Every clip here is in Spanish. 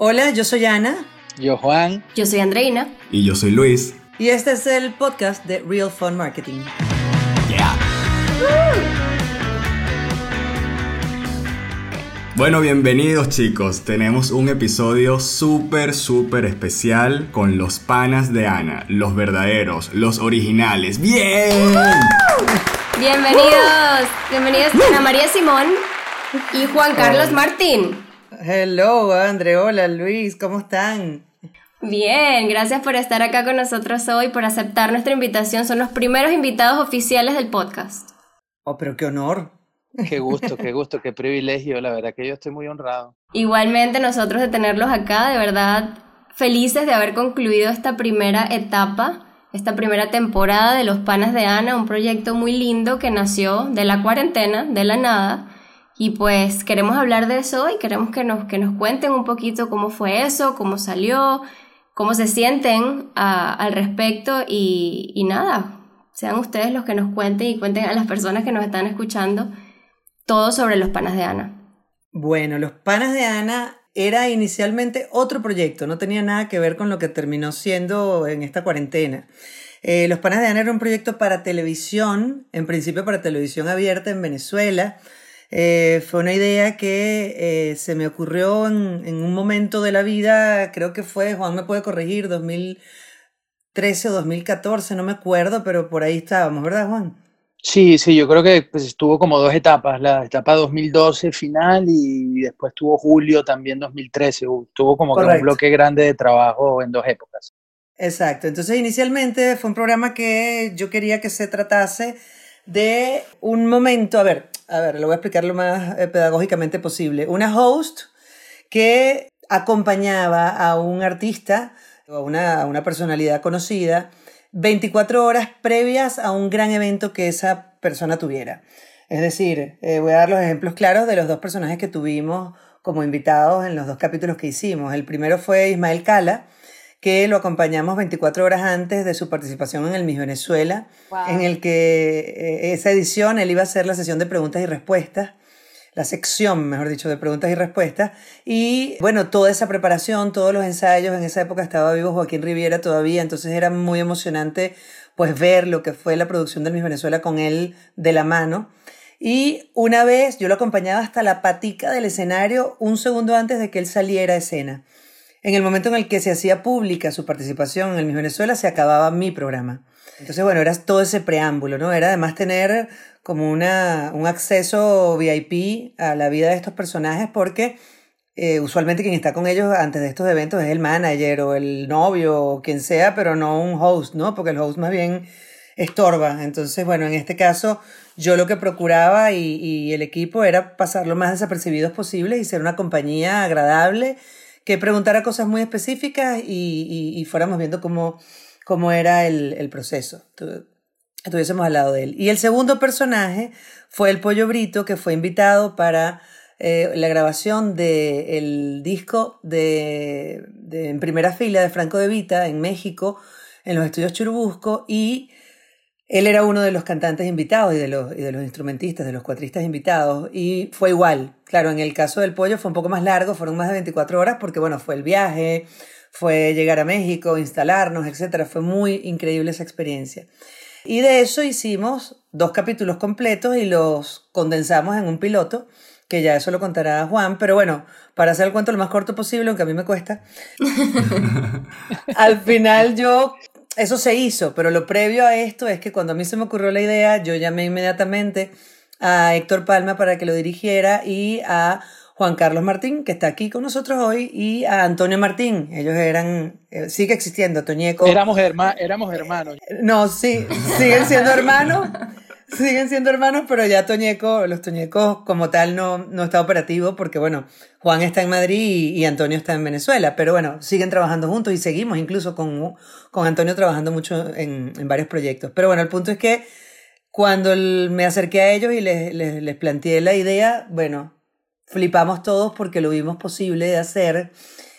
Hola, yo soy Ana. Yo Juan. Yo soy Andreina. Y yo soy Luis. Y este es el podcast de Real Fun Marketing. Yeah. Bueno, bienvenidos chicos. Tenemos un episodio súper, súper especial con los panas de Ana, los verdaderos, los originales. ¡Bien! Bienvenidos, bienvenidos Ana María Simón y Juan Carlos Martín. Hello, André. Hola, Luis. ¿Cómo están? Bien, gracias por estar acá con nosotros hoy, por aceptar nuestra invitación. Son los primeros invitados oficiales del podcast. Oh, pero qué honor. Qué gusto, qué gusto, qué privilegio. La verdad que yo estoy muy honrado. Igualmente nosotros de tenerlos acá, de verdad felices de haber concluido esta primera etapa, esta primera temporada de Los Panas de Ana, un proyecto muy lindo que nació de la cuarentena, de la nada y pues queremos hablar de eso y queremos que nos, que nos cuenten un poquito cómo fue eso, cómo salió, cómo se sienten al respecto y, y nada, sean ustedes los que nos cuenten y cuenten a las personas que nos están escuchando todo sobre los panas de Ana. Bueno, los panas de Ana era inicialmente otro proyecto, no tenía nada que ver con lo que terminó siendo en esta cuarentena. Eh, los panas de Ana era un proyecto para televisión, en principio para televisión abierta en Venezuela, eh, fue una idea que eh, se me ocurrió en, en, un momento de la vida, creo que fue, Juan me puede corregir, 2013 o 2014, no me acuerdo, pero por ahí estábamos, ¿verdad, Juan? Sí, sí, yo creo que pues, estuvo como dos etapas, la etapa 2012 final y después tuvo julio también 2013, tuvo como que un bloque grande de trabajo en dos épocas. Exacto, entonces inicialmente fue un programa que yo quería que se tratase de un momento, a ver, a ver, lo voy a explicar lo más eh, pedagógicamente posible. Una host que acompañaba a un artista o a una, una personalidad conocida 24 horas previas a un gran evento que esa persona tuviera. Es decir, eh, voy a dar los ejemplos claros de los dos personajes que tuvimos como invitados en los dos capítulos que hicimos. El primero fue Ismael Cala, que lo acompañamos 24 horas antes de su participación en el Miss Venezuela, en el que eh, esa edición él iba a hacer la sesión de preguntas y respuestas, la sección, mejor dicho, de preguntas y respuestas. Y bueno, toda esa preparación, todos los ensayos, en esa época estaba vivo Joaquín Riviera todavía, entonces era muy emocionante pues ver lo que fue la producción del Miss Venezuela con él de la mano. Y una vez yo lo acompañaba hasta la patica del escenario un segundo antes de que él saliera a escena. En el momento en el que se hacía pública su participación en el Miss Venezuela, se acababa mi programa. Entonces, bueno, era todo ese preámbulo, ¿no? Era además tener como una, un acceso VIP a la vida de estos personajes porque eh, usualmente quien está con ellos antes de estos eventos es el manager o el novio o quien sea, pero no un host, ¿no? Porque el host más bien estorba. Entonces, bueno, en este caso yo lo que procuraba y, y el equipo era pasar lo más desapercibidos posible y ser una compañía agradable que preguntara cosas muy específicas y, y, fuéramos viendo cómo, cómo era el, el proceso. Estuviésemos al lado de él. Y el segundo personaje fue el Pollo Brito, que fue invitado para eh, la grabación del disco de, de, en primera fila de Franco de Vita en México, en los estudios Churubusco, y él era uno de los cantantes invitados y de los, y de los instrumentistas, de los cuatristas invitados, y fue igual. Claro, en el caso del pollo fue un poco más largo, fueron más de 24 horas, porque bueno, fue el viaje, fue llegar a México, instalarnos, etc. Fue muy increíble esa experiencia. Y de eso hicimos dos capítulos completos y los condensamos en un piloto, que ya eso lo contará Juan, pero bueno, para hacer el cuento lo más corto posible, aunque a mí me cuesta. Al final yo eso se hizo, pero lo previo a esto es que cuando a mí se me ocurrió la idea, yo llamé inmediatamente a Héctor Palma para que lo dirigiera y a Juan Carlos Martín, que está aquí con nosotros hoy, y a Antonio Martín. Ellos eran, eh, sigue existiendo, Toñeco. Éramos, éramos hermanos. No, sí, siguen siendo hermanos siguen siendo hermanos, pero ya Toñeco, los Toñecos como tal no, no está operativo porque, bueno, Juan está en Madrid y, Antonio está en Venezuela, pero bueno, siguen trabajando juntos y seguimos incluso con, con Antonio trabajando mucho en, en varios proyectos. Pero bueno, el punto es que cuando me acerqué a ellos y les, les, les planteé la idea, bueno, flipamos todos porque lo vimos posible de hacer.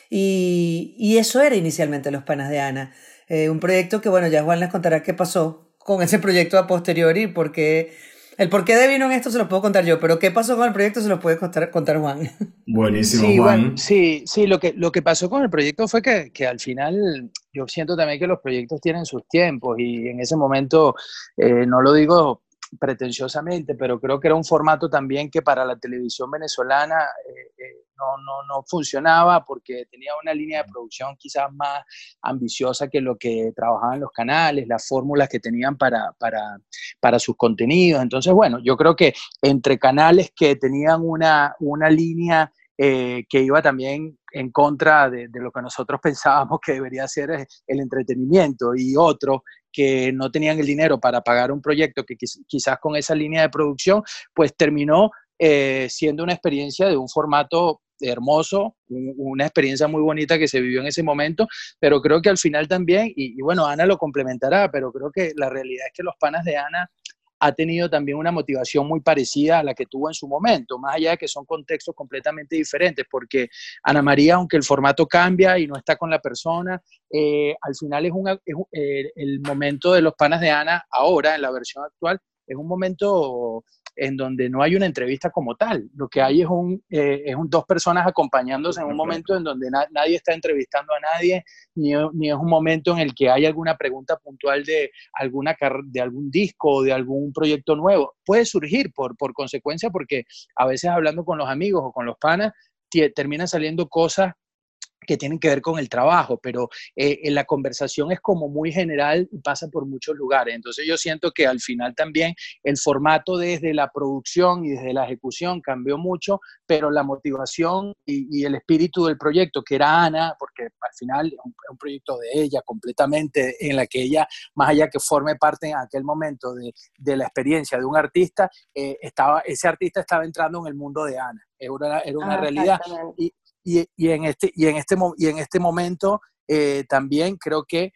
Y, y, eso era inicialmente Los Panas de Ana. Eh, un proyecto que, bueno, ya Juan les contará qué pasó con ese proyecto a posteriori porque El porqué de vino en esto se lo puedo contar yo, pero qué pasó con el proyecto se lo puede contar, contar Juan. Buenísimo, sí, Juan. sí, sí, lo que, lo que pasó con el proyecto fue que, que, al final yo siento también que los proyectos tienen sus tiempos y en ese momento, eh, no lo digo pretenciosamente, pero creo que era un formato también que para la televisión venezolana eh, eh, no, no, no, funcionaba porque tenía una línea de producción quizás más ambiciosa que lo que trabajaban los canales, las fórmulas que tenían para, para, para sus contenidos. Entonces, bueno, yo creo que entre canales que tenían una, una línea eh, que iba también en contra de, de, lo que nosotros pensábamos que debería ser el entretenimiento y otro que no tenían el dinero para pagar un proyecto que quizás con esa línea de producción, pues terminó eh, siendo una experiencia de un formato hermoso, una experiencia muy bonita que se vivió en ese momento, pero creo que al final también, y, y bueno, Ana lo complementará, pero creo que la realidad es que los panas de Ana ha tenido también una motivación muy parecida a la que tuvo en su momento, más allá de que son contextos completamente diferentes, porque Ana María, aunque el formato cambia y no está con la persona, eh, al final es, eh, el momento de los panas de Ana ahora, en la versión actual, es un momento en donde no hay una entrevista como tal. Lo que hay es, un, eh, es un, dos personas acompañándose en un momento en donde nadie está entrevistando a nadie, ni, ni, es un momento en el que hay alguna pregunta puntual de, alguna, de algún disco o de algún proyecto nuevo. Puede surgir por, por consecuencia porque a veces hablando con los amigos o con los panas, terminan saliendo cosas que tienen que ver con el trabajo, pero eh, la conversación es como muy general y pasa por muchos lugares. Entonces yo siento que al final también el formato desde la producción y desde la ejecución cambió mucho, pero la motivación y, el espíritu del proyecto, que era Ana, porque al final es un, proyecto de ella completamente, en la que ella, más allá que forme parte en aquel momento de, de la experiencia de un artista, eh, estaba, ese artista estaba entrando en el mundo de Ana. Era una, era una ah, realidad. Y, y, en, este, y, en, este, y en este momento eh, también creo que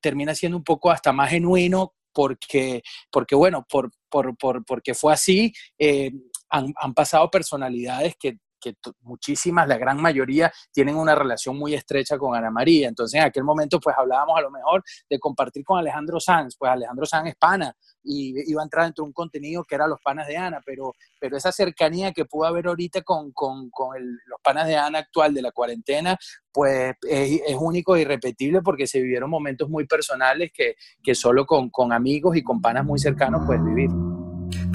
termina siendo un poco hasta más genuino porque, porque bueno, por, por, por porque fue así, eh, han, pasado personalidades que, que muchísimas, la gran mayoría, tienen una relación muy estrecha con Ana María. Entonces, en aquel momento, pues hablábamos a lo mejor de compartir con Alejandro Sanz. Pues Alejandro Sanz es pana y iba a entrar dentro de un contenido que era los panas de Ana, pero, pero esa cercanía que pudo haber ahorita con, con, con los panas de Ana actual de la cuarentena, pues es, es, único e irrepetible porque se vivieron momentos muy personales que, que solo con, con amigos y con panas muy cercanos puedes vivir.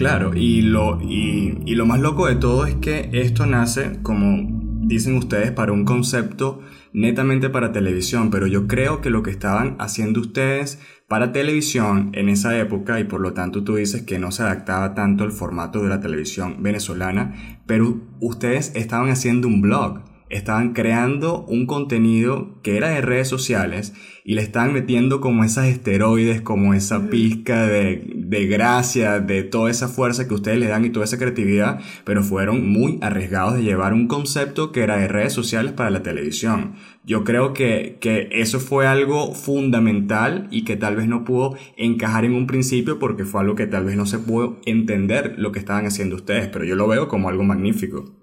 Claro, y lo, y, lo más loco de todo es que esto nace, como dicen ustedes, para un concepto netamente para televisión, pero yo creo que lo que estaban haciendo ustedes para televisión en esa época, y por lo tanto tú dices que no se adaptaba tanto al formato de la televisión venezolana, pero ustedes estaban haciendo un blog estaban creando un contenido que era de redes sociales y le estaban metiendo como esas esteroides, como esa pizca de, de, gracia, de toda esa fuerza que ustedes le dan y toda esa creatividad, pero fueron muy arriesgados de llevar un concepto que era de redes sociales para la televisión. Yo creo que, que eso fue algo fundamental y que tal vez no pudo encajar en un principio porque fue algo que tal vez no se pudo entender lo que estaban haciendo ustedes, pero yo lo veo como algo magnífico.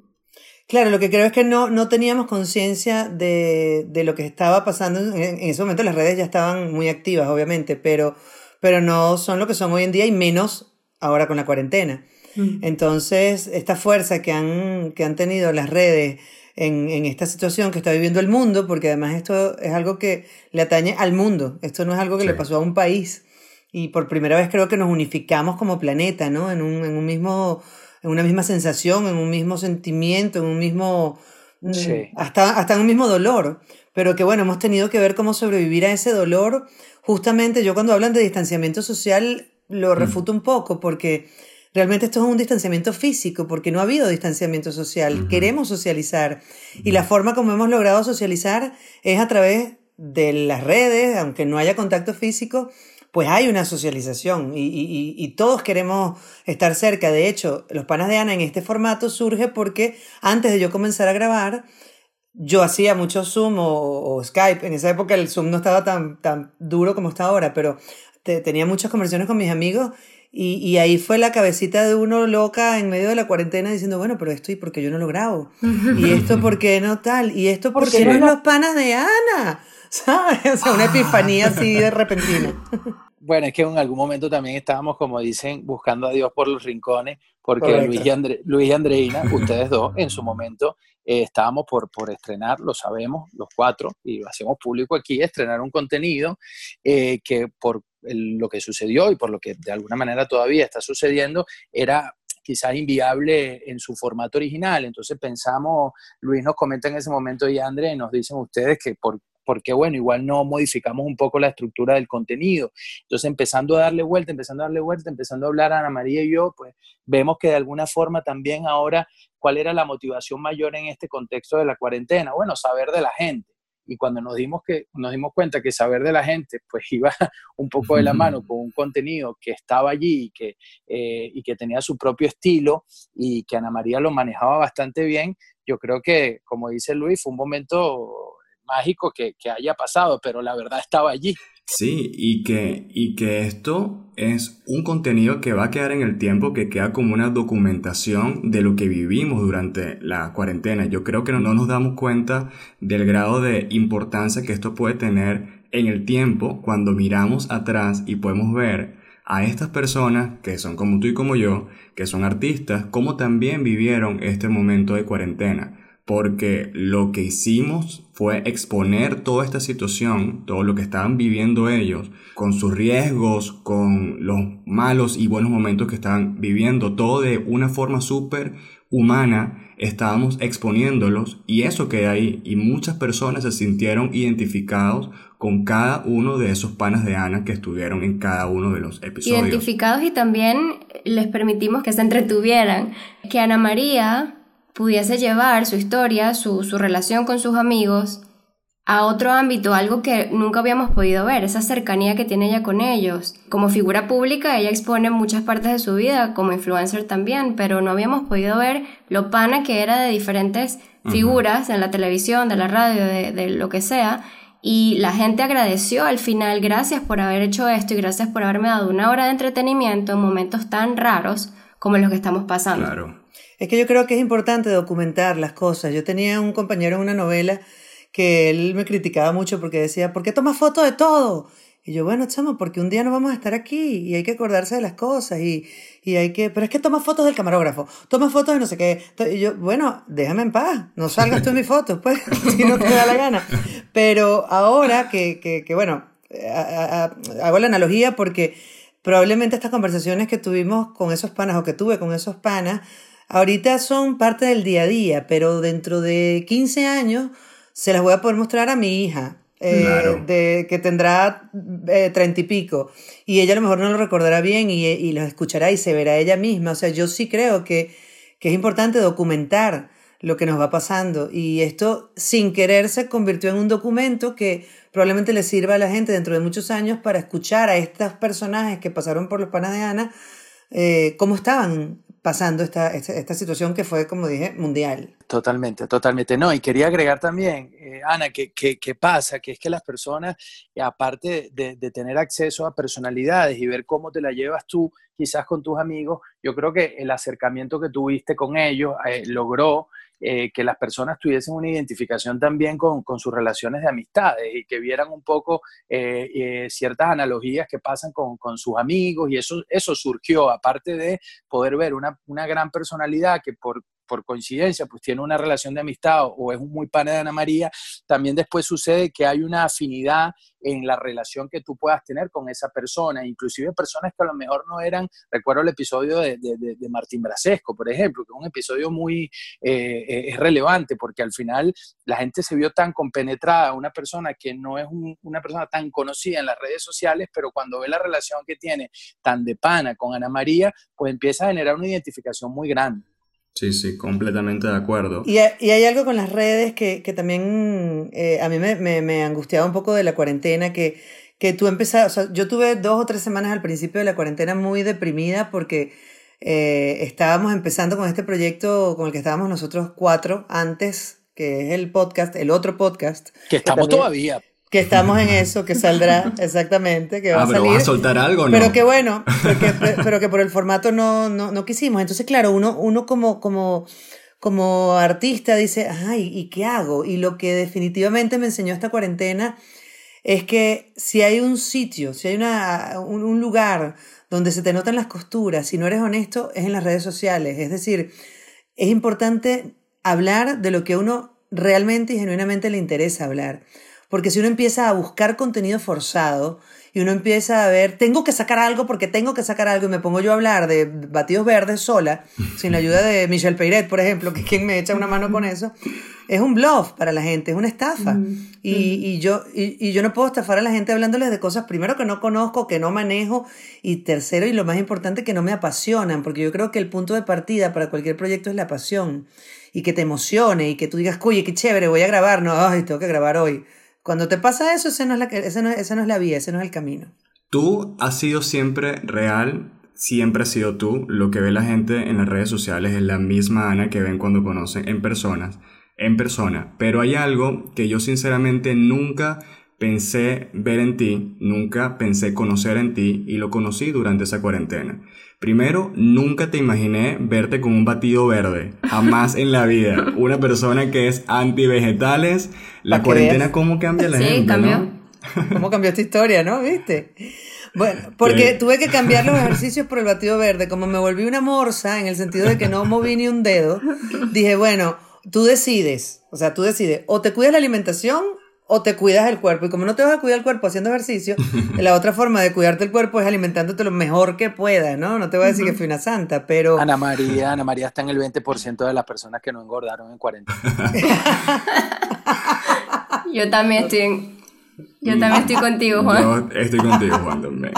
Claro, lo que creo es que no, no teníamos conciencia de, de, lo que estaba pasando. En, en, ese momento las redes ya estaban muy activas, obviamente, pero, pero no son lo que son hoy en día y menos ahora con la cuarentena. Mm. Entonces, esta fuerza que han, que han tenido las redes en, en esta situación que está viviendo el mundo, porque además esto es algo que le atañe al mundo, esto no es algo que sí. le pasó a un país. Y por primera vez creo que nos unificamos como planeta, ¿no? En un, en un mismo en una misma sensación, en un mismo sentimiento, en un mismo... Mm, sí. Hasta, hasta en un mismo dolor. Pero que bueno, hemos tenido que ver cómo sobrevivir a ese dolor. Justamente yo cuando hablan de distanciamiento social lo mm. refuto un poco porque realmente esto es un distanciamiento físico porque no ha habido distanciamiento social. Uh -huh. Queremos socializar. Uh -huh. Y la forma como hemos logrado socializar es a través de las redes, aunque no haya contacto físico, pues hay una socialización y, y, y, todos queremos estar cerca. De hecho, los panas de Ana en este formato surge porque antes de yo comenzar a grabar, yo hacía mucho Zoom o, o Skype. En esa época el Zoom no estaba tan, tan duro como está ahora, pero te, tenía muchas conversaciones con mis amigos y, y, ahí fue la cabecita de uno loca en medio de la cuarentena diciendo, bueno, pero esto y por qué yo no lo grabo. y esto por qué no tal. Y esto por qué no los panas de Ana. ¿Sabes? O sea, una epifanía así de repentina. Bueno, es que en algún momento también estábamos, como dicen, buscando a Dios por los rincones, porque Luis y, Luis y, Andreina, ustedes dos, en su momento eh, estábamos por, por estrenar, lo sabemos, los cuatro, y lo hacemos público aquí, estrenar un contenido eh, que por lo que sucedió y por lo que de alguna manera todavía está sucediendo, era quizás inviable en su formato original. Entonces pensamos, Luis nos comenta en ese momento y André nos dicen ustedes que por, porque bueno, igual no modificamos un poco la estructura del contenido. Entonces, empezando a darle vuelta, empezando a darle vuelta, empezando a hablar a Ana María y yo, pues vemos que de alguna forma también ahora, ¿cuál era la motivación mayor en este contexto de la cuarentena? Bueno, saber de la gente. Y cuando nos dimos, que, nos dimos cuenta que saber de la gente, pues iba un poco de la mano con un contenido que estaba allí y que, eh, y que tenía su propio estilo y que Ana María lo manejaba bastante bien, yo creo que, como dice Luis, fue un momento mágico que, haya pasado, pero la verdad estaba allí. Sí, y que, y que esto es un contenido que va a quedar en el tiempo, que queda como una documentación de lo que vivimos durante la cuarentena. Yo creo que no, no nos damos cuenta del grado de importancia que esto puede tener en el tiempo cuando miramos atrás y podemos ver a estas personas que son como tú y como yo, que son artistas, cómo también vivieron este momento de cuarentena porque lo que hicimos fue exponer toda esta situación, todo lo que estaban viviendo ellos, con sus riesgos, con los malos y buenos momentos que estaban viviendo, todo de una forma súper humana, estábamos exponiéndolos y eso queda ahí y muchas personas se sintieron identificados con cada uno de esos panas de Ana que estuvieron en cada uno de los episodios. Identificados y también les permitimos que se entretuvieran, que Ana María pudiese llevar su historia, su, relación con sus amigos a otro ámbito, algo que nunca habíamos podido ver, esa cercanía que tiene ella con ellos. Como figura pública, ella expone muchas partes de su vida, como influencer también, pero no habíamos podido ver lo pana que era de diferentes figuras en la televisión, de la radio, de, de lo que sea. Y la gente agradeció al final, gracias por haber hecho esto y gracias por haberme dado una hora de entretenimiento en momentos tan raros como los que estamos pasando. Claro. Es que yo creo que es importante documentar las cosas. Yo tenía un compañero en una novela que él me criticaba mucho porque decía, ¿por qué tomas fotos de todo? Y yo, bueno, chamo, porque un día no vamos a estar aquí y hay que acordarse de las cosas y, y hay que... Pero es que toma fotos del camarógrafo, toma fotos de no sé qué. Y yo, bueno, déjame en paz, no salgas tú en mis fotos, pues, si no te da la gana. Pero ahora que, que, que bueno, hago la analogía porque probablemente estas conversaciones que tuvimos con esos panas o que tuve con esos panas ahorita son parte del día a día, pero dentro de 15 años se las voy a poder mostrar a mi hija. Eh, de, que tendrá eh, treinta y pico y ella a lo mejor no lo recordará bien y, y lo escuchará y se verá ella misma. O sea, yo sí creo que, que es importante documentar lo que nos va pasando y esto sin querer se convirtió en un documento que probablemente le sirva a la gente dentro de muchos años para escuchar a estos personajes que pasaron por los panas de Ana eh, cómo estaban pasando esta, esta, situación que fue, como dije, mundial. Totalmente, totalmente. No, y quería agregar también, eh, Ana, que, que, pasa, que es que las personas, aparte de, de, tener acceso a personalidades y ver cómo te la llevas tú, quizás con tus amigos, yo creo que el acercamiento que tuviste con ellos eh, logró eh, que las personas tuviesen una identificación también con, con, sus relaciones de amistades y que vieran un poco eh, eh, ciertas analogías que pasan con, con, sus amigos y eso, eso surgió, aparte de poder ver una, una gran personalidad que por por coincidencia, pues tiene una relación de amistad o es muy pana de Ana María, también después sucede que hay una afinidad en la relación que tú puedas tener con esa persona, inclusive personas que a lo mejor no eran, recuerdo el episodio de, de, Martín Brasesco, por ejemplo, que es un episodio muy eh, eh, es relevante porque al final la gente se vio tan compenetrada, una persona que no es una persona tan conocida en las redes sociales, pero cuando ve la relación que tiene tan de pana con Ana María, pues empieza a generar una identificación muy grande. Sí, sí, completamente de acuerdo. Y, y hay algo con las redes que, que también eh, a mí me, me, me, angustiaba un poco de la cuarentena, que, que tú empezaste, o sea, yo tuve dos o tres semanas al principio de la cuarentena muy deprimida porque eh, estábamos empezando con este proyecto con el que estábamos nosotros cuatro antes, que es el podcast, el otro podcast. Que estamos todavía que estamos en eso, que saldrá exactamente, que va ah, a salir. Pero a soltar algo, ¿no? Pero que bueno, pero que por el formato no, no, no quisimos. Entonces, claro, uno, uno como, como, como artista dice, ay, ¿y qué hago? Y lo que definitivamente me enseñó esta cuarentena es que si hay un sitio, si hay una, un, un lugar donde se te notan las costuras, si no eres honesto, es en las redes sociales. Es decir, es importante hablar de lo que a uno realmente y genuinamente le interesa hablar. Porque si uno empieza a buscar contenido forzado y uno empieza a ver, tengo que sacar algo porque tengo que sacar algo y me pongo yo a hablar de batidos verdes sola, sin la ayuda de Michelle Peiret, por ejemplo, que es quien me echa una mano con eso, es un bluff para la gente, es una estafa. y, y, yo, y, y, yo no puedo estafar a la gente hablándoles de cosas, primero, que no conozco, que no manejo, y tercero, y lo más importante, que no me apasionan, porque yo creo que el punto de partida para cualquier proyecto es la pasión, y que te emocione, y que tú digas, oye, qué chévere, voy a grabar, no, ay, tengo que grabar hoy cuando te pasa eso, esa no, es la, esa, no, esa no es la vía, ese no es el camino. Tú has sido siempre real, siempre has sido tú. Lo que ve la gente en las redes sociales es la misma Ana que ven cuando conocen en personas, en persona. Pero hay algo que yo sinceramente nunca pensé ver en ti, nunca pensé conocer en ti y lo conocí durante esa cuarentena. Primero, nunca te imaginé verte con un batido verde. Jamás en la vida. Una persona que es anti-vegetales. La cuarentena, ¿cómo cambia la sí, gente? Cambió. ¿no? ¿Cómo cambió esta historia, no? ¿Viste? Bueno, porque tuve que cambiar los ejercicios por el batido verde. Como me volví una morsa, en el sentido de que no moví ni un dedo, dije, bueno, tú decides. O sea, tú decides. O te cuidas la alimentación o te cuidas el cuerpo. Y como no te vas a cuidar el cuerpo haciendo ejercicio, la otra forma de cuidarte el cuerpo es alimentándote lo mejor que puedas, ¿no? No te voy a decir que fui una santa, pero... Ana María, Ana María está en el 20% de las personas que no engordaron en 40. Yo también estoy en... Yo también estoy contigo, Juan. Yo estoy contigo, Juan, también.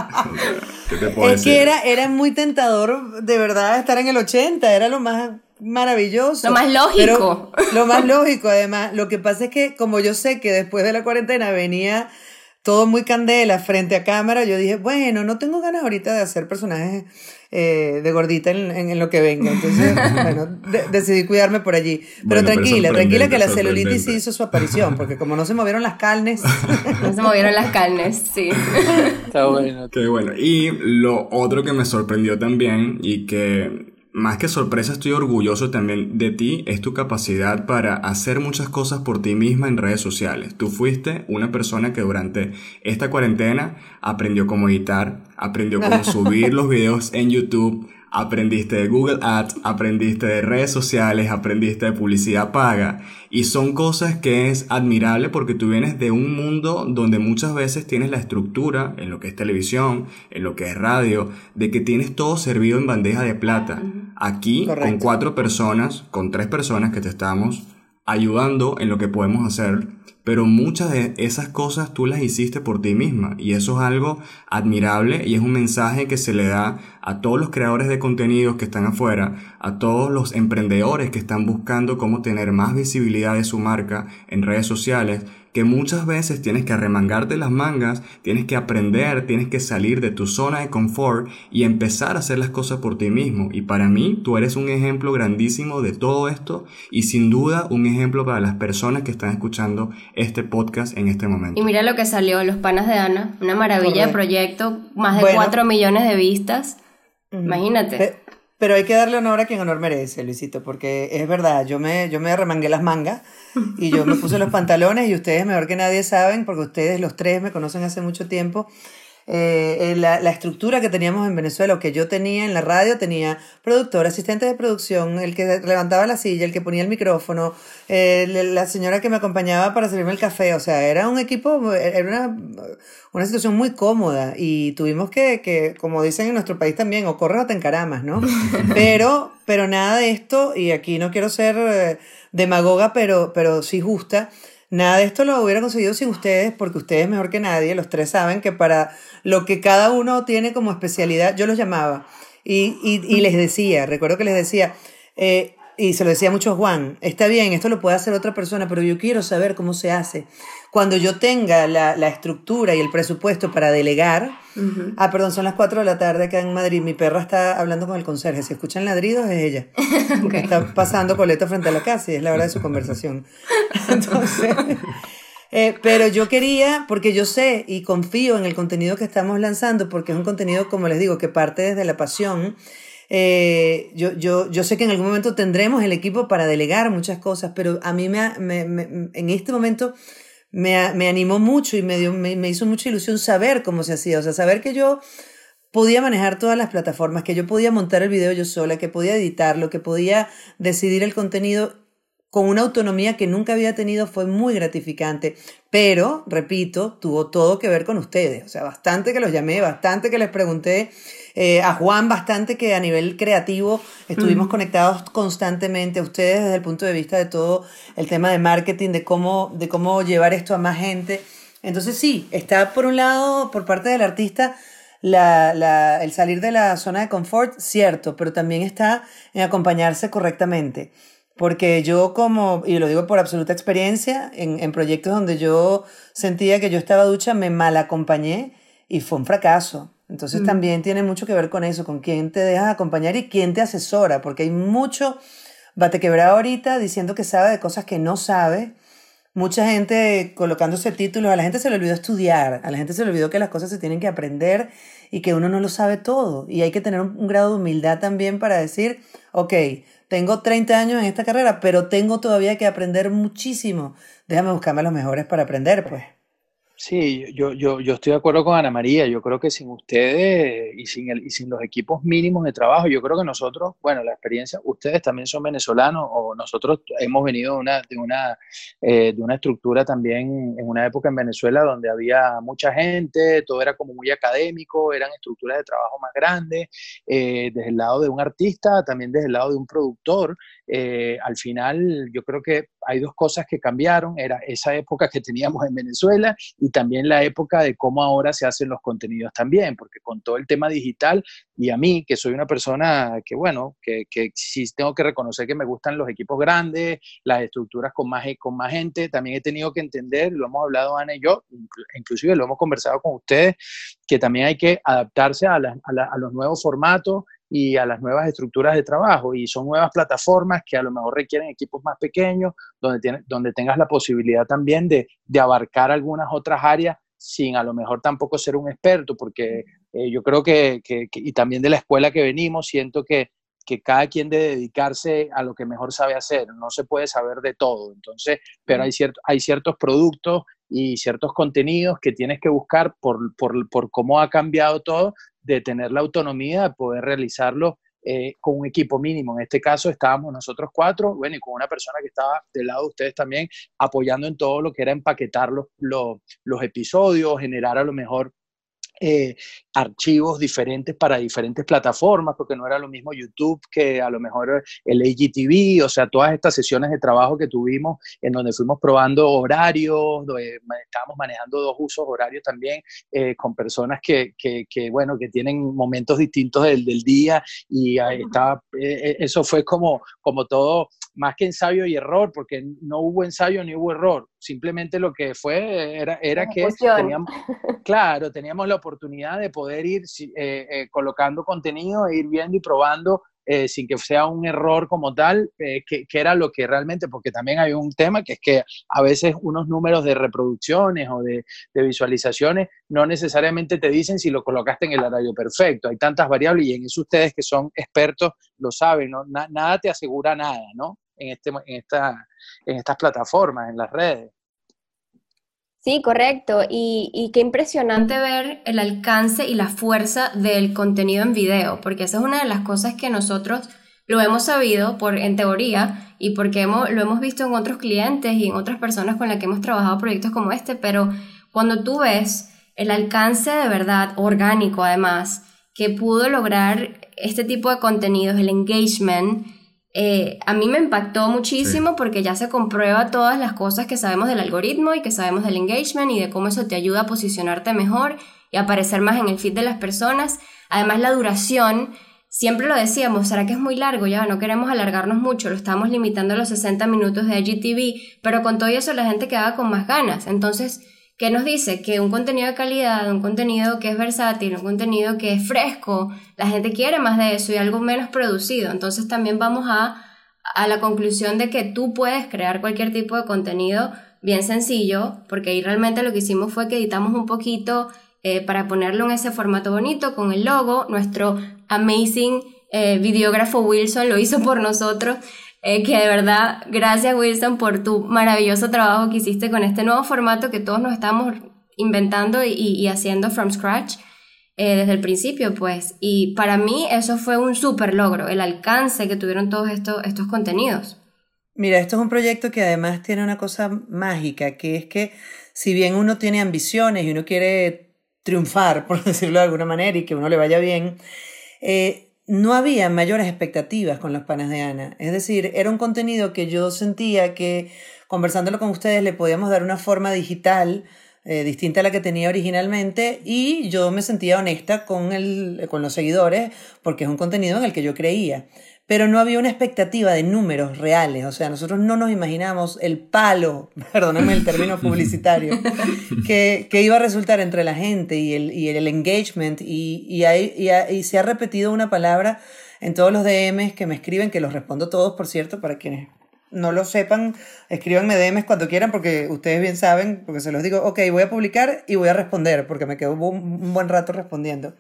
¿Qué te puedo es decir? que era, era muy tentador, de verdad, estar en el 80. Era lo más maravilloso. Lo más lógico. Pero lo más lógico, además. Lo que pasa es que, como yo sé que después de la cuarentena venía todo muy candela frente a cámara, yo dije, bueno, no tengo ganas ahorita de hacer personajes eh, de gordita en, en, en, lo que venga. Entonces, bueno, de, decidí cuidarme por allí. Pero Bueno, pero tranquila, tranquila que la celulitis hizo su aparición, porque como no se movieron las carnes, No se movieron las carnes, sí. Está bueno. Qué bueno. Y lo otro que me sorprendió también y que más que sorpresa estoy orgulloso también de ti es tu capacidad para hacer muchas cosas por ti misma en redes sociales. Tú fuiste una persona que durante esta cuarentena aprendió cómo editar, aprendió cómo subir los videos en YouTube, aprendiste de Google Ads, aprendiste de redes sociales, aprendiste de publicidad paga. Y son cosas que es admirable porque tú vienes de un mundo donde muchas veces tienes la estructura, en lo que es televisión, en lo que es radio, de que tienes todo servido en bandeja de plata. Aquí, con cuatro personas, con tres personas que te estamos ayudando en lo que podemos hacer, pero muchas de esas cosas tú las hiciste por ti misma y eso es algo admirable y es un mensaje que se le da a todos los creadores de contenidos que están afuera, a todos los emprendedores que están buscando cómo tener más visibilidad de su marca en redes sociales, que muchas veces tienes que arremangarte las mangas, tienes que aprender, tienes que salir de tu zona de confort y empezar a hacer las cosas por ti mismo. Y para mí tú eres un ejemplo grandísimo de todo esto y sin duda un ejemplo para las personas que están escuchando este podcast en este momento. Y mira lo que salió, Los Panas de Ana, una maravilla de proyecto, más de Bueno. 4 millones de vistas. Imagínate. Pe- Pero hay que darle honor a quien honor merece, Luisito, porque es verdad, yo me, yo me remangué las mangas y yo me puse los pantalones y ustedes mejor que nadie saben, porque ustedes los tres me conocen hace mucho tiempo, eh, la, la estructura que teníamos en Venezuela, o que yo tenía en la radio, tenía productor, asistente de producción, el que levantaba la silla, el que ponía el micrófono, eh, la la señora que me acompañaba para servirme el café, o sea, era un equipo, era una, una situación muy cómoda. Y tuvimos que, que, como dicen en nuestro país también, o corres o te encaramas, ¿no? Pero, pero nada de esto, y aquí no quiero ser eh, demagoga, pero, pero sí justa, nada de esto lo hubiera conseguido sin ustedes, porque ustedes mejor que nadie, los tres saben que para lo que cada uno tiene como especialidad, yo los llamaba. Y, y, y les decía, recuerdo que les decía, eh, y se lo decía mucho a Juan, está bien, esto lo puede hacer otra persona, pero yo quiero saber cómo se hace. Cuando yo tenga la, la estructura y el presupuesto para delegar, Ujú. ah, perdón, son las 4 de la tarde acá en Madrid, mi perra está hablando con el conserje, si escuchan ladridos es ella, Ok. está pasando coleta frente a la casa y es la hora de su conversación. Entonces, eh, pero yo quería, porque yo sé y confío en el contenido que estamos lanzando, porque es un contenido, como les digo, que parte desde la pasión. Eh, yo, yo, yo sé que en algún momento tendremos el equipo para delegar muchas cosas, pero a mí me, me- me- en este momento me, me animó mucho y me, dio, me, me hizo mucha ilusión saber cómo se hacía, o sea, saber que yo podía manejar todas las plataformas, que yo podía montar el video yo sola, que podía editarlo, que podía decidir el contenido con una autonomía que nunca había tenido fue muy gratificante. Pero, repito, tuvo todo que ver con ustedes. O sea, bastante que los llamé, bastante que les pregunté. Eh, a Juan, bastante que a nivel creativo estuvimos conectados constantemente. Ustedes desde el punto de vista de todo el tema de marketing, de cómo, de cómo llevar esto a más gente. Entonces sí, está por un lado, por parte del artista, la, la, el salir de la zona de confort, cierto, pero también está en acompañarse correctamente. Porque yo como, y lo digo por absoluta experiencia, en, en proyectos donde yo sentía que yo estaba ducha, me mal acompañé y fue un fracaso. Entonces mm. también tiene mucho que ver con eso, con quién te dejas acompañar y quién te asesora, porque hay mucho bate quebrado ahorita diciendo que sabe de cosas que no sabe. Mucha gente colocándose títulos, a la gente se le olvidó estudiar, a la gente se le olvidó que las cosas se tienen que aprender y que uno no lo sabe todo. Y hay que tener un, un grado de humildad también para decir, ok, tengo 30 años en esta carrera, pero tengo todavía que aprender muchísimo. Déjame buscarme los mejores para aprender, pues. Sí, yo, yo, yo estoy de acuerdo con Ana María. Yo creo que sin ustedes y sin, el, y sin los equipos mínimos de trabajo, yo creo que nosotros, bueno, la experiencia, ustedes también son venezolanos o nosotros hemos venido de una, de una, eh, de una estructura también en una época en Venezuela donde había mucha gente, todo era como muy académico, eran estructuras de trabajo más grandes, eh, desde el lado de un artista, también desde el lado de un productor. Eh, al final, yo creo que hay dos cosas que cambiaron. Era esa época que teníamos en Venezuela y también la época de cómo ahora se hacen los contenidos también, porque con todo el tema digital y a mí, que soy una persona que, bueno, que, que sí tengo que reconocer que me gustan los equipos grandes, las estructuras con más, con más gente, también he tenido que entender, lo hemos hablado Ana y yo, inclusive lo hemos conversado con ustedes, que también hay que adaptarse a, los nuevos formatos y a las nuevas estructuras de trabajo. Y son nuevas plataformas que a lo mejor requieren equipos más pequeños, donde, tiene, donde tengas la posibilidad también de, de, abarcar algunas otras áreas sin a lo mejor tampoco ser un experto, porque eh, yo creo que, que, y también de la escuela que venimos, siento que, que cada quien debe dedicarse a lo que mejor sabe hacer, no se puede saber de todo, entonces, pero hay, cierto, hay ciertos productos y ciertos contenidos que tienes que buscar por, por, por cómo ha cambiado todo, de tener la autonomía de poder realizarlo eh, con un equipo mínimo. En este caso estábamos nosotros cuatro, bueno, y con una persona que estaba del lado de ustedes también, apoyando en todo lo que era empaquetar los, los, los episodios, generar a lo mejor eh, archivos diferentes para diferentes plataformas, porque no era lo mismo YouTube que a lo mejor el AGTV, o sea, todas estas sesiones de trabajo que tuvimos en donde fuimos probando horarios, donde estábamos manejando dos usos horarios también eh, con personas que, que, que, bueno, que tienen momentos distintos del, del día y ahí estaba, eh, eso fue como, como todo más que ensayo y error, porque no hubo ensayo ni hubo error, simplemente lo que fue era, era que teníamos, claro, teníamos la oportunidad de poder ir eh, eh, colocando contenido e ir viendo y probando eh, sin que sea un error como tal, eh, que, que, era lo que realmente, porque también hay un tema que es que a veces unos números de reproducciones o de, de visualizaciones no necesariamente te dicen si lo colocaste en el horario perfecto. Hay tantas variables y en eso ustedes que son expertos lo saben, ¿no? Na, nada te asegura nada, ¿no? En, este, en, esta, en estas plataformas, en las redes. Sí, correcto. Y, qué impresionante ver el alcance y la fuerza del contenido en video, porque esa es una de las cosas que nosotros lo hemos sabido por, en teoría y porque hemos, lo hemos visto en otros clientes y en otras personas con las que hemos trabajado proyectos como este, pero cuando tú ves el alcance de verdad orgánico además que pudo lograr este tipo de contenidos, el engagement, eh, a mí me impactó muchísimo sí. porque ya se comprueba todas las cosas que sabemos del algoritmo y que sabemos del engagement y de cómo eso te ayuda a posicionarte mejor y aparecer más en el feed de las personas. Además, la duración, siempre lo decíamos, ¿será que es muy largo? Ya no queremos alargarnos mucho, lo estamos limitando a los 60 minutos de IGTV, pero con todo eso la gente quedaba con más ganas. Entonces, ¿qué nos dice? Que un contenido de calidad, un contenido que es versátil, un contenido que es fresco, la gente quiere más de eso y algo menos producido. Entonces también vamos a, a la conclusión de que tú puedes crear cualquier tipo de contenido bien sencillo, porque ahí realmente lo que hicimos fue que editamos un poquito eh, para ponerlo en ese formato bonito con el logo. Nuestro amazing eh, videógrafo Wilson lo hizo por nosotros Eh, que de verdad, gracias Wilson por tu maravilloso trabajo que hiciste con este nuevo formato que todos nos estamos inventando y, haciendo from scratch eh, desde el principio, pues. Y para mí eso fue un súper logro, el alcance que tuvieron todos estos, estos contenidos. Mira, esto es un proyecto que además tiene una cosa mágica, que es que si bien uno tiene ambiciones y uno quiere triunfar, por decirlo de alguna manera, y que uno le vaya bien, eh, no había mayores expectativas con los panes de Ana. Es decir, era un contenido que yo sentía que conversándolo con ustedes le podíamos dar una forma digital eh, distinta a la que tenía originalmente y yo me sentía honesta con, el, con los seguidores porque es un contenido en el que yo creía pero no había una expectativa de números reales. O sea, nosotros no nos imaginamos el palo, perdónenme el término publicitario, que, que, iba a resultar entre la gente y el, y el engagement. Y, y, y, se ha repetido una palabra en todos los DMs que me escriben, que los respondo todos, por cierto, para quienes no lo sepan, escríbanme DMs cuando quieran, porque ustedes bien saben, porque se los digo, ok, voy a publicar y voy a responder, porque me quedo un buen rato respondiendo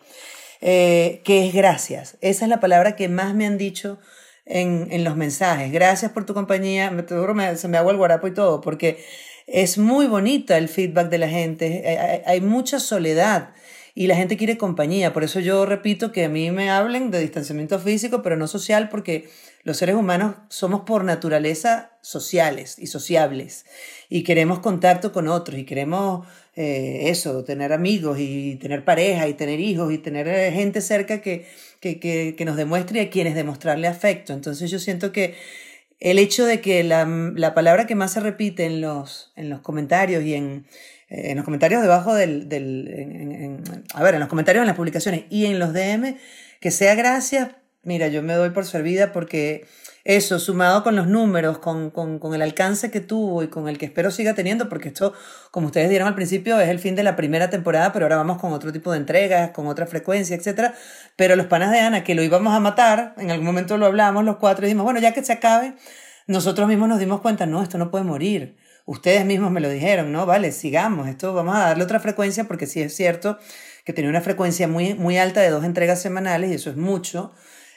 eh, que es gracias. Esa es la palabra que más me han dicho en, en los mensajes. Gracias por tu compañía. Me, me, se me hago el guarapo y todo, porque es muy bonita el feedback de la gente. Hay, hay, mucha soledad y la gente quiere compañía. Por eso yo repito que a mí me hablen de distanciamiento físico, pero no social, porque los seres humanos somos por naturaleza sociales y sociables y queremos contacto con otros y queremos eh, eso, tener amigos y tener pareja y tener hijos y tener eh, gente cerca que, que, que, nos demuestre a quienes demostrarle afecto. Entonces yo siento que el hecho de que la, la palabra que más se repite en los, en los comentarios y en, en los comentarios debajo del, del a ver, en los comentarios en las publicaciones y en los DM, que sea gracias, mira, yo me doy por servida porque eso, sumado con los números, con, con, con, el alcance que tuvo y con el que espero siga teniendo, porque esto, como ustedes dieron al principio, es el fin de la primera temporada, pero ahora vamos con otro tipo de entregas, con otra frecuencia, etc. Pero los panas de Ana, que lo íbamos a matar, en algún momento lo hablamos los cuatro y dijimos, bueno, ya que se acabe, nosotros mismos nos dimos cuenta, no, esto no puede morir. Ustedes mismos me lo dijeron, no, vale, sigamos, esto vamos a darle otra frecuencia, porque sí es cierto que tenía una frecuencia muy, muy alta de dos entregas semanales y eso es mucho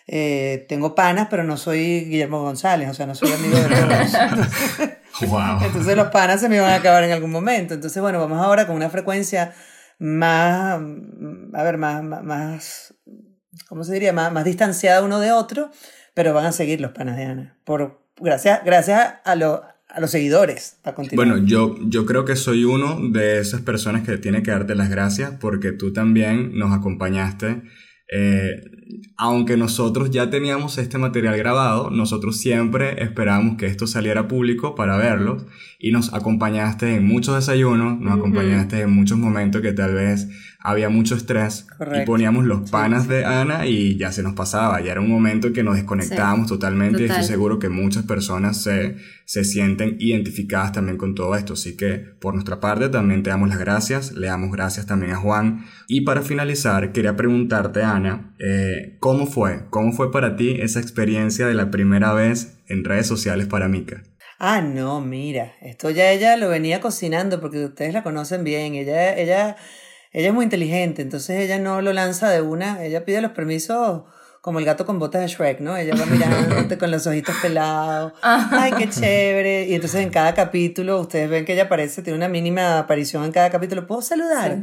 eh, tengo panas, pero no soy Guillermo González, o sea, no soy amigo de todos. Entonces, los panas se me van a acabar en algún momento. Entonces, bueno, vamos ahora con una frecuencia más, a ver, más, más, ¿cómo se diría? Más, más distanciada uno de otro, pero van a seguir los panas de Ana. Por, gracias, gracias a, lo, a los seguidores. Para continuar. Bueno, yo, yo creo que soy uno de esas personas que tiene que darte las gracias porque tú también nos acompañaste eh, aunque nosotros ya teníamos este material grabado, nosotros siempre esperábamos que esto saliera público para verlo. Y nos acompañaste en muchos desayunos, nos acompañaste en muchos momentos que tal vez había mucho estrés y poníamos los panas de Ana y ya se nos pasaba, ya era un momento que nos desconectábamos totalmente y estoy seguro que muchas personas se, se sienten identificadas también con todo esto, así que por nuestra parte también te damos las gracias, le damos gracias también a Juan. Y para finalizar quería preguntarte Ana, eh, ¿cómo fue? ¿Cómo fue para ti esa experiencia de la primera vez en redes sociales para Mika? Ah, no, mira, esto ya ella lo venía cocinando porque ustedes la conocen bien, ella, ella ella es muy inteligente, entonces ella no lo lanza de una, ella pide los permisos como el gato con botas de Shrek, ¿no? Ella va mirándote con los ojitos pelados. Ay, qué chévere. Y entonces en cada capítulo, ustedes ven que ella aparece, tiene una mínima aparición en cada capítulo. ¿Puedo saludar?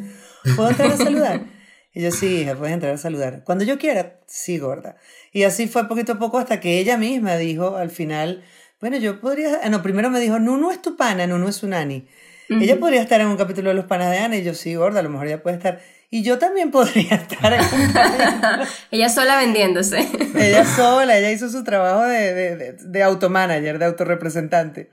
¿Puedo entrar a saludar? Y yo, sí, hija, puedes entrar a saludar. Cuando yo quiera, sí, gorda. Y así fue poquito a poco hasta que ella misma dijo al final, bueno, yo podría... Ah, no, primero me dijo, no, no es tu pana, no, no es Ella podría estar en un capítulo de Los Panas de Ana y yo sí, gorda, a lo mejor ella puede estar. Y yo también podría estar en un capítulo. ella sola vendiéndose. ella sola, ella hizo su trabajo de, de, de, automanager, de autorrepresentante.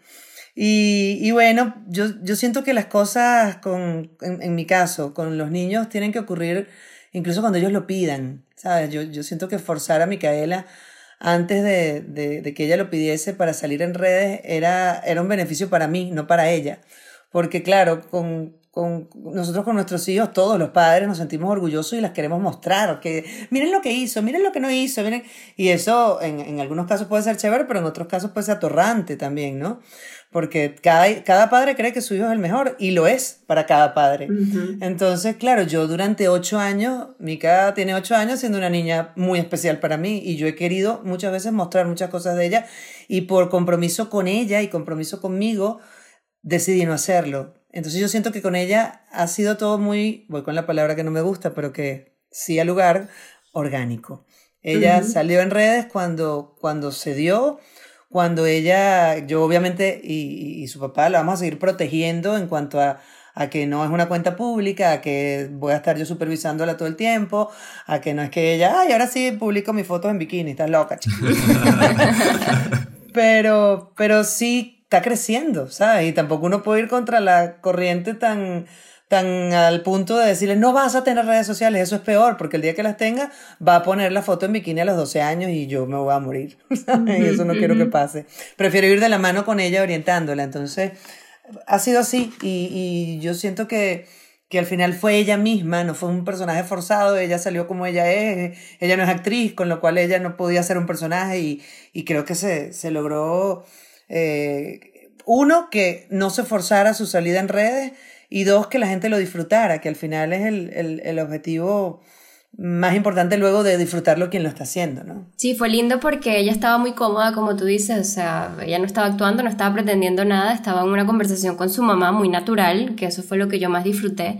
Y, y bueno, yo, yo siento que las cosas, con, en, en, mi caso, con los niños, tienen que ocurrir incluso cuando ellos lo pidan. ¿Sabes? Yo, yo siento que forzar a Micaela antes de, de, de, que ella lo pidiese para salir en redes era, era un beneficio para mí, no para ella. Porque claro, con, con nosotros con nuestros hijos, todos los padres nos sentimos orgullosos y las queremos mostrar, que miren lo que hizo, miren lo que no hizo, miren, y eso en, en algunos casos puede ser chévere, pero en otros casos puede ser atorrante también, ¿no? Porque cada, cada padre cree que su hijo es el mejor y lo es para cada padre. Entonces, claro, yo durante ocho años, Mika tiene ocho años siendo una niña muy especial para mí y yo he querido muchas veces mostrar muchas cosas de ella y por compromiso con ella y compromiso conmigo, decidí no hacerlo. Entonces yo siento que con ella ha sido todo muy, voy con la palabra que no me gusta, pero que sí al lugar, orgánico. Ella salió en redes cuando, cuando se dio, cuando ella, yo obviamente y, y, su papá la vamos a seguir protegiendo en cuanto a, a que no es una cuenta pública, a que voy a estar yo supervisándola todo el tiempo, a que no es que ella, ay, ahora sí publico mis fotos en bikini, estás loca, chica. pero, pero sí está creciendo, ¿sabes? Y tampoco uno puede ir contra la corriente tan, tan al punto de decirle, no vas a tener redes sociales, eso es peor, porque el día que las tenga va a poner la foto en bikini a los 12 años y yo me voy a morir, ¿sabes? Eso no quiero que pase. Prefiero ir de la mano con ella orientándola, entonces ha sido así y, y yo siento que que al final fue ella misma, no fue un personaje forzado, ella salió como ella es, ella no es actriz, con lo cual ella no podía ser un personaje y, y creo que se, se logró eh, uno, que no se forzara su salida en redes y dos, que la gente lo disfrutara, que al final es el, el, el objetivo más importante luego de disfrutarlo quien lo está haciendo, ¿no? Sí, fue lindo porque ella estaba muy cómoda, como tú dices, o sea, ella no estaba actuando, no estaba pretendiendo nada, estaba en una conversación con su mamá muy natural, que eso fue lo que yo más disfruté,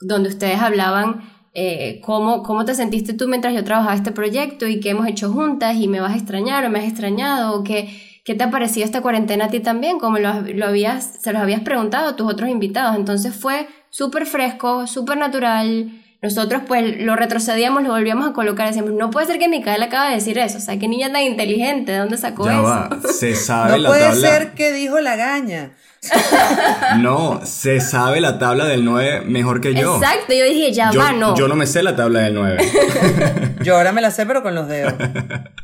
donde ustedes hablaban eh, cómo, cómo te sentiste tú mientras yo trabajaba este proyecto y qué hemos hecho juntas y me vas a extrañar o me has extrañado o qué ¿Qué te ha parecido esta cuarentena a ti también? Como lo, lo habías, se los habías preguntado a tus otros invitados. Entonces fue súper fresco, súper natural. Nosotros pues lo retrocedíamos, lo volvíamos a colocar, decíamos, no puede ser que Micaela acaba de decir eso, o sea, qué niña tan inteligente, ¿de dónde sacó ya eso? Va. Se sabe no la puede tabla. ser que dijo la gaña. no, se sabe la tabla del 9 mejor que yo. Exacto, yo dije, ya yo, va, no. Yo no me sé la tabla del 9. yo ahora me la sé, pero con los dedos.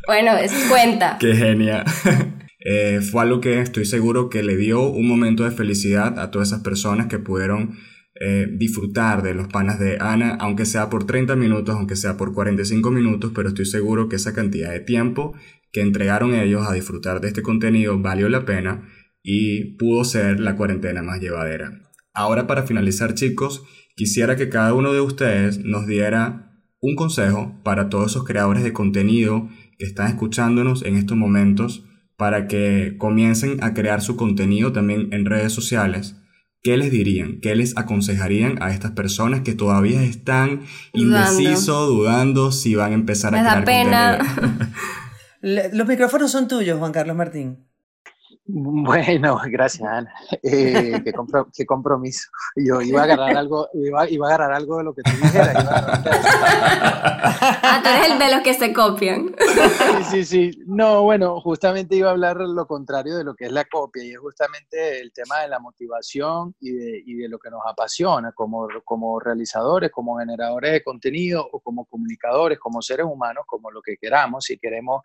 bueno, es cuenta. Qué genia. Eh, fue algo que estoy seguro que le dio un momento de felicidad a todas esas personas que pudieron eh, disfrutar de los panas de Ana, aunque sea por 30 minutos, aunque sea por 45 minutos, pero estoy seguro que esa cantidad de tiempo que entregaron ellos a disfrutar de este contenido valió la pena y pudo ser la cuarentena más llevadera. Ahora para finalizar chicos, quisiera que cada uno de ustedes nos diera un consejo para todos esos creadores de contenido que están escuchándonos en estos momentos para que comiencen a crear su contenido también en redes sociales, ¿qué les dirían? ¿Qué les aconsejarían a estas personas que todavía están indecisos, dudando si van a empezar Me a da crear pena. contenido? Los micrófonos son tuyos, Juan Carlos Martín. Bueno, gracias Ana. Eh, qué, compro qué, compromiso. Yo iba a agarrar algo, iba, iba, a agarrar algo de lo que tú dijeras. ah, tú eres el de los que se copian. Sí, sí, sí. No, bueno, justamente iba a hablar lo contrario de lo que es la copia y es justamente el tema de la motivación y de, y de lo que nos apasiona como, como realizadores, como generadores de contenido o como comunicadores, como seres humanos, como lo que queramos. Si queremos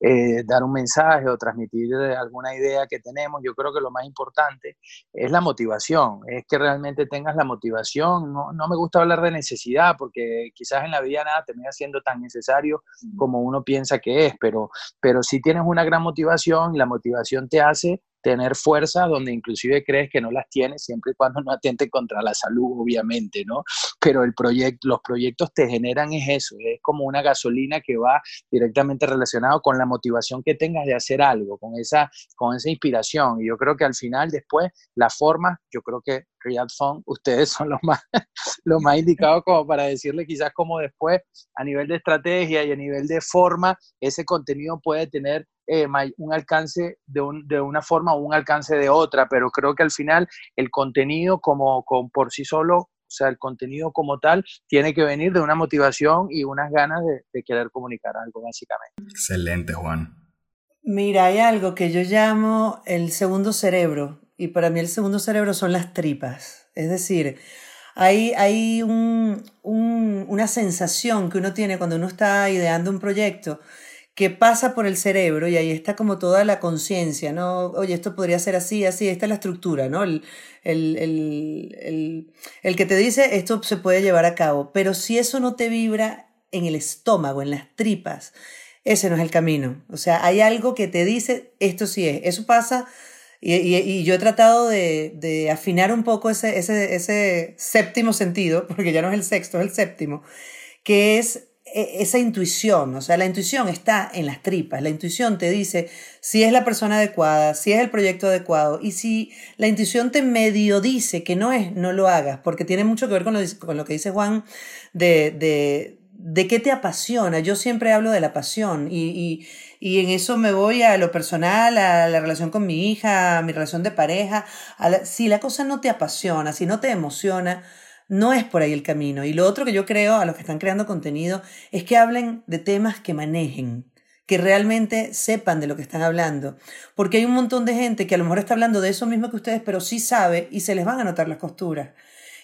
eh, dar un mensaje o transmitir alguna idea que tenemos, yo creo que lo más importante es la motivación, es que realmente tengas la motivación. No, no me gusta hablar de necesidad porque quizás en la vida nada termina siendo tan necesario como uno piensa que es, pero, pero si tienes una gran motivación, la motivación te hace tener fuerza donde inclusive crees que no las tienes siempre y cuando no atente contra la salud, obviamente, ¿no? Pero el proyecto, los proyectos te generan es eso, es como una gasolina que va directamente relacionado con la motivación que tengas de hacer algo, con esa, con esa inspiración. Y yo creo que al final, después, la forma, yo creo que Riyadh Fong, ustedes son los más, los más indicados como para decirle quizás como después, a nivel de estrategia y a nivel de forma, ese contenido puede tener eh, un alcance de, un, de, una forma o un alcance de otra, pero creo que al final el contenido como, como por sí solo, o sea, el contenido como tal, tiene que venir de una motivación y unas ganas de, de querer comunicar algo, básicamente. Excelente, Juan. Mira, hay algo que yo llamo el segundo cerebro, y para mí el segundo cerebro son las tripas. Es decir, hay, hay un, un, una sensación que uno tiene cuando uno está ideando un proyecto que pasa por el cerebro y ahí está como toda la conciencia, ¿no? Oye, esto podría ser así, así, esta es la estructura, ¿no? El, el, el, el, que te dice esto se puede llevar a cabo, pero si eso no te vibra en el estómago, en las tripas, ese no es el camino. O sea, hay algo que te dice esto sí es. Eso pasa y, y, yo he tratado de, de afinar un poco ese, ese, ese séptimo sentido, porque ya no es el sexto, es el séptimo, que es esa intuición, o sea, la intuición está en las tripas, la intuición te dice si es la persona adecuada, si es el proyecto adecuado, y si la intuición te medio dice que no es, no lo hagas, porque tiene mucho que ver con lo, con lo que dice Juan de, de, de, qué te apasiona. Yo siempre hablo de la pasión y, y, y, en eso me voy a lo personal, a la relación con mi hija, a mi relación de pareja. si la cosa no te apasiona, si no te emociona, no es por ahí el camino. Y lo otro que yo creo a los que están creando contenido es que hablen de temas que manejen, que realmente sepan de lo que están hablando. Porque hay un montón de gente que a lo mejor está hablando de eso mismo que ustedes, pero sí sabe y se les van a notar las costuras.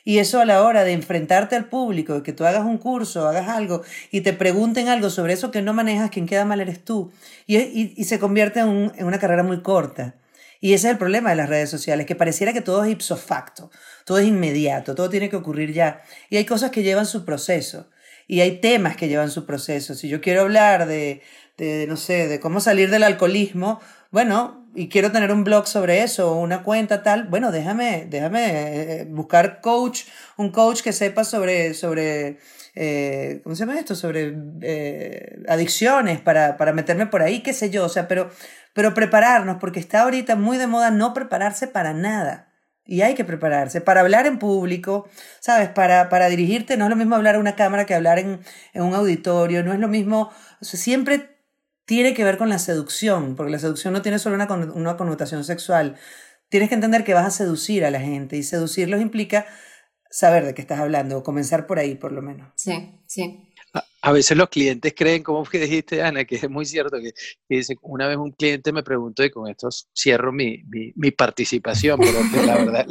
Y eso a la hora de enfrentarte al público, de que tú hagas un curso, hagas algo y te pregunten algo sobre eso que no manejas, quien queda mal eres tú. Y, se convierte en una carrera muy corta. Y ese es el problema de las redes sociales, que pareciera que todo es ipso facto, todo es inmediato, todo tiene que ocurrir ya. Y hay cosas que llevan su proceso. Y hay temas que llevan su proceso. Si yo quiero hablar de, de no sé, de cómo salir del alcoholismo, bueno, y quiero tener un blog sobre eso, una cuenta tal, bueno, déjame, déjame eh, buscar coach, un coach que sepa sobre, sobre eh, ¿cómo se llama esto? Sobre eh, adicciones para, para meterme por ahí, qué sé yo, o sea, pero pero prepararnos, porque está ahorita muy de moda no prepararse para nada. Y hay que prepararse para hablar en público, ¿sabes? Para, para dirigirte, no es lo mismo hablar a una cámara que hablar en, en un auditorio, no es lo mismo, o sea, siempre tiene que ver con la seducción, porque la seducción no tiene solo una, una connotación sexual. Tienes que entender que vas a seducir a la gente y seducirlos implica saber de qué estás hablando, o comenzar por ahí por lo menos. Sí, sí a veces los clientes creen, como que dijiste, Ana, que es muy cierto, que, dice, una vez un cliente me preguntó, y con esto cierro mi, mi, participación, pero la, verdad,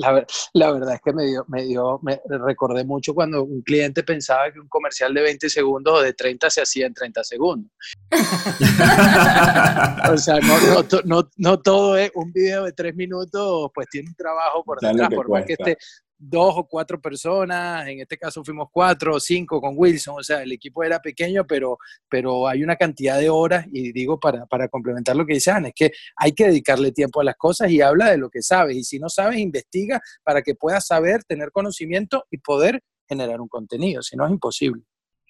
la, verdad es que me dio, me dio, me recordé mucho cuando un cliente pensaba que un comercial de 20 segundos o de 30 se hacía en 30 segundos. o sea, no, no, no, no, todo es un video de 3 minutos, pues tiene un trabajo por detrás, por más que esté dos o cuatro personas, en este caso fuimos cuatro o cinco con Wilson, o sea, el equipo era pequeño, pero, pero hay una cantidad de horas, y digo para, para complementar lo que dice Ana, es que hay que dedicarle tiempo a las cosas y habla de lo que sabes, y si no sabes, investiga para que puedas saber, tener conocimiento y poder generar un contenido, si no es imposible.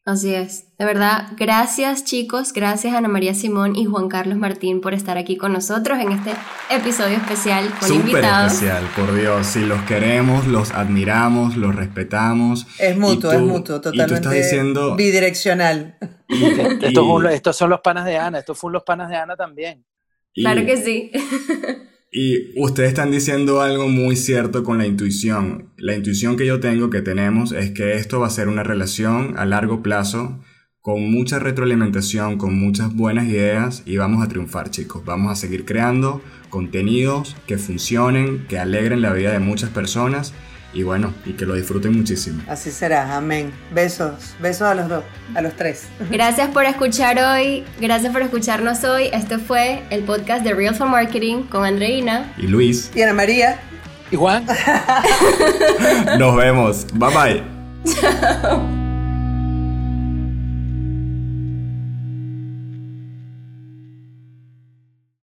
Así es. De verdad, gracias chicos, gracias Ana María Simón y Juan Carlos Martín por estar aquí con nosotros en este episodio especial con Súper especial, por Dios. Si los queremos, los admiramos, los respetamos. Es mutuo, es mutuo, totalmente. Y tú estás diciendo... Bidireccional. estos son los panas de Ana, estos fueron los panas de Ana también. Claro que sí. Y ustedes están diciendo algo muy cierto con la intuición. La intuición que yo tengo, que tenemos, es que esto va a ser una relación a largo plazo, con mucha retroalimentación, con muchas buenas ideas y vamos a triunfar chicos. Vamos a seguir creando contenidos que funcionen, que alegren la vida de muchas personas y bueno, y que lo disfruten muchísimo. Así será, amén. Besos, besos a los dos, a los tres. Gracias por escuchar hoy, gracias por escucharnos hoy. Este fue el podcast de Real for Marketing con Andreina y Luis y Ana María y Juan. Nos vemos. Bye bye. Chao.